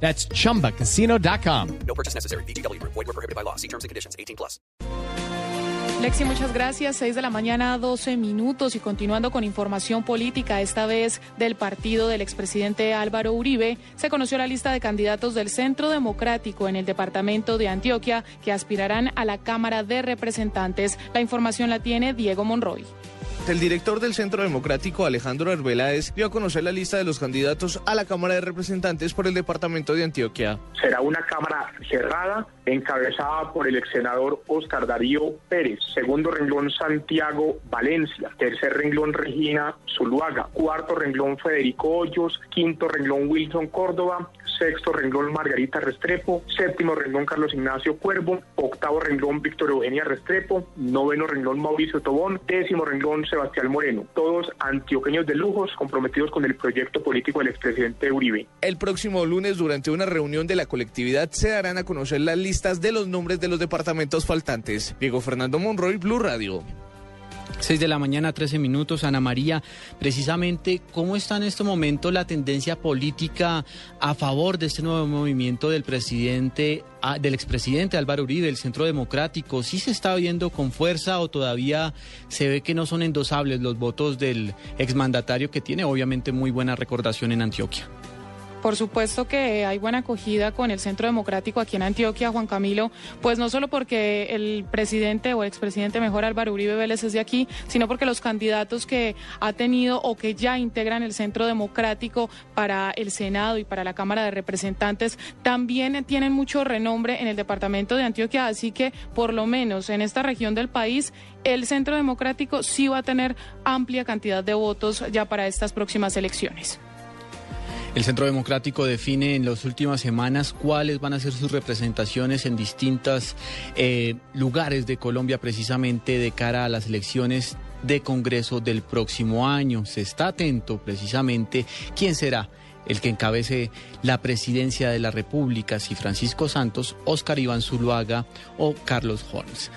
That's chumbacasino.com. No purchase necessary. BGW. Void were prohibited by law. See terms and conditions. 18 plus. Lexi, muchas gracias. 6 de la mañana, 12 minutos. Y continuando con información política, esta vez del partido del expresidente Álvaro Uribe, se conoció la lista de candidatos del Centro Democrático en el departamento de Antioquia que aspirarán a la Cámara de Representantes. La información la tiene Diego Monroy. El director del Centro Democrático, Alejandro Arbeláez, dio a conocer la lista de los candidatos a la Cámara de Representantes por el departamento de Antioquia. Será una Cámara cerrada, encabezada por el ex senador Oscar Darío Pérez. Segundo renglón, Santiago Valencia. Tercer renglón, Regina Zuluaga. Cuarto renglón, Federico Hoyos. Quinto renglón, Wilson Córdoba. Sexto renglón, Margarita Restrepo. Séptimo renglón, Carlos Ignacio Cuervo. Octavo renglón, Víctor Eugenia Restrepo. Noveno renglón, Mauricio Tobón. Décimo renglón, Sebastián Moreno. Todos antioqueños de lujos comprometidos con el proyecto político del expresidente Uribe. El próximo lunes, durante una reunión de la colectividad, se darán a conocer las listas de los nombres de los departamentos faltantes. Diego Fernando Monroy, Blue Radio. 6 de la mañana, 13 minutos. Ana María, precisamente, ¿cómo está en este momento la tendencia política a favor de este nuevo movimiento del presidente, ah, del expresidente Álvaro Uribe, del Centro Democrático? ¿Sí se está viendo con fuerza o todavía se ve que no son endosables los votos del exmandatario que tiene obviamente muy buena recordación en Antioquia? Por supuesto que hay buena acogida con el Centro Democrático aquí en Antioquia, Juan Camilo, pues no solo porque el presidente o expresidente mejor Álvaro Uribe Vélez es de aquí, sino porque los candidatos que ha tenido o que ya integran el Centro Democrático para el Senado y para la Cámara de Representantes también tienen mucho renombre en el departamento de Antioquia, así que por lo menos en esta región del país el Centro Democrático sí va a tener amplia cantidad de votos ya para estas próximas elecciones. El Centro Democrático define en las últimas semanas cuáles van a ser sus representaciones en distintos eh, lugares de Colombia precisamente de cara a las elecciones de Congreso del próximo año. Se está atento precisamente quién será el que encabece la presidencia de la República, si Francisco Santos, Oscar Iván Zuluaga o Carlos Holmes.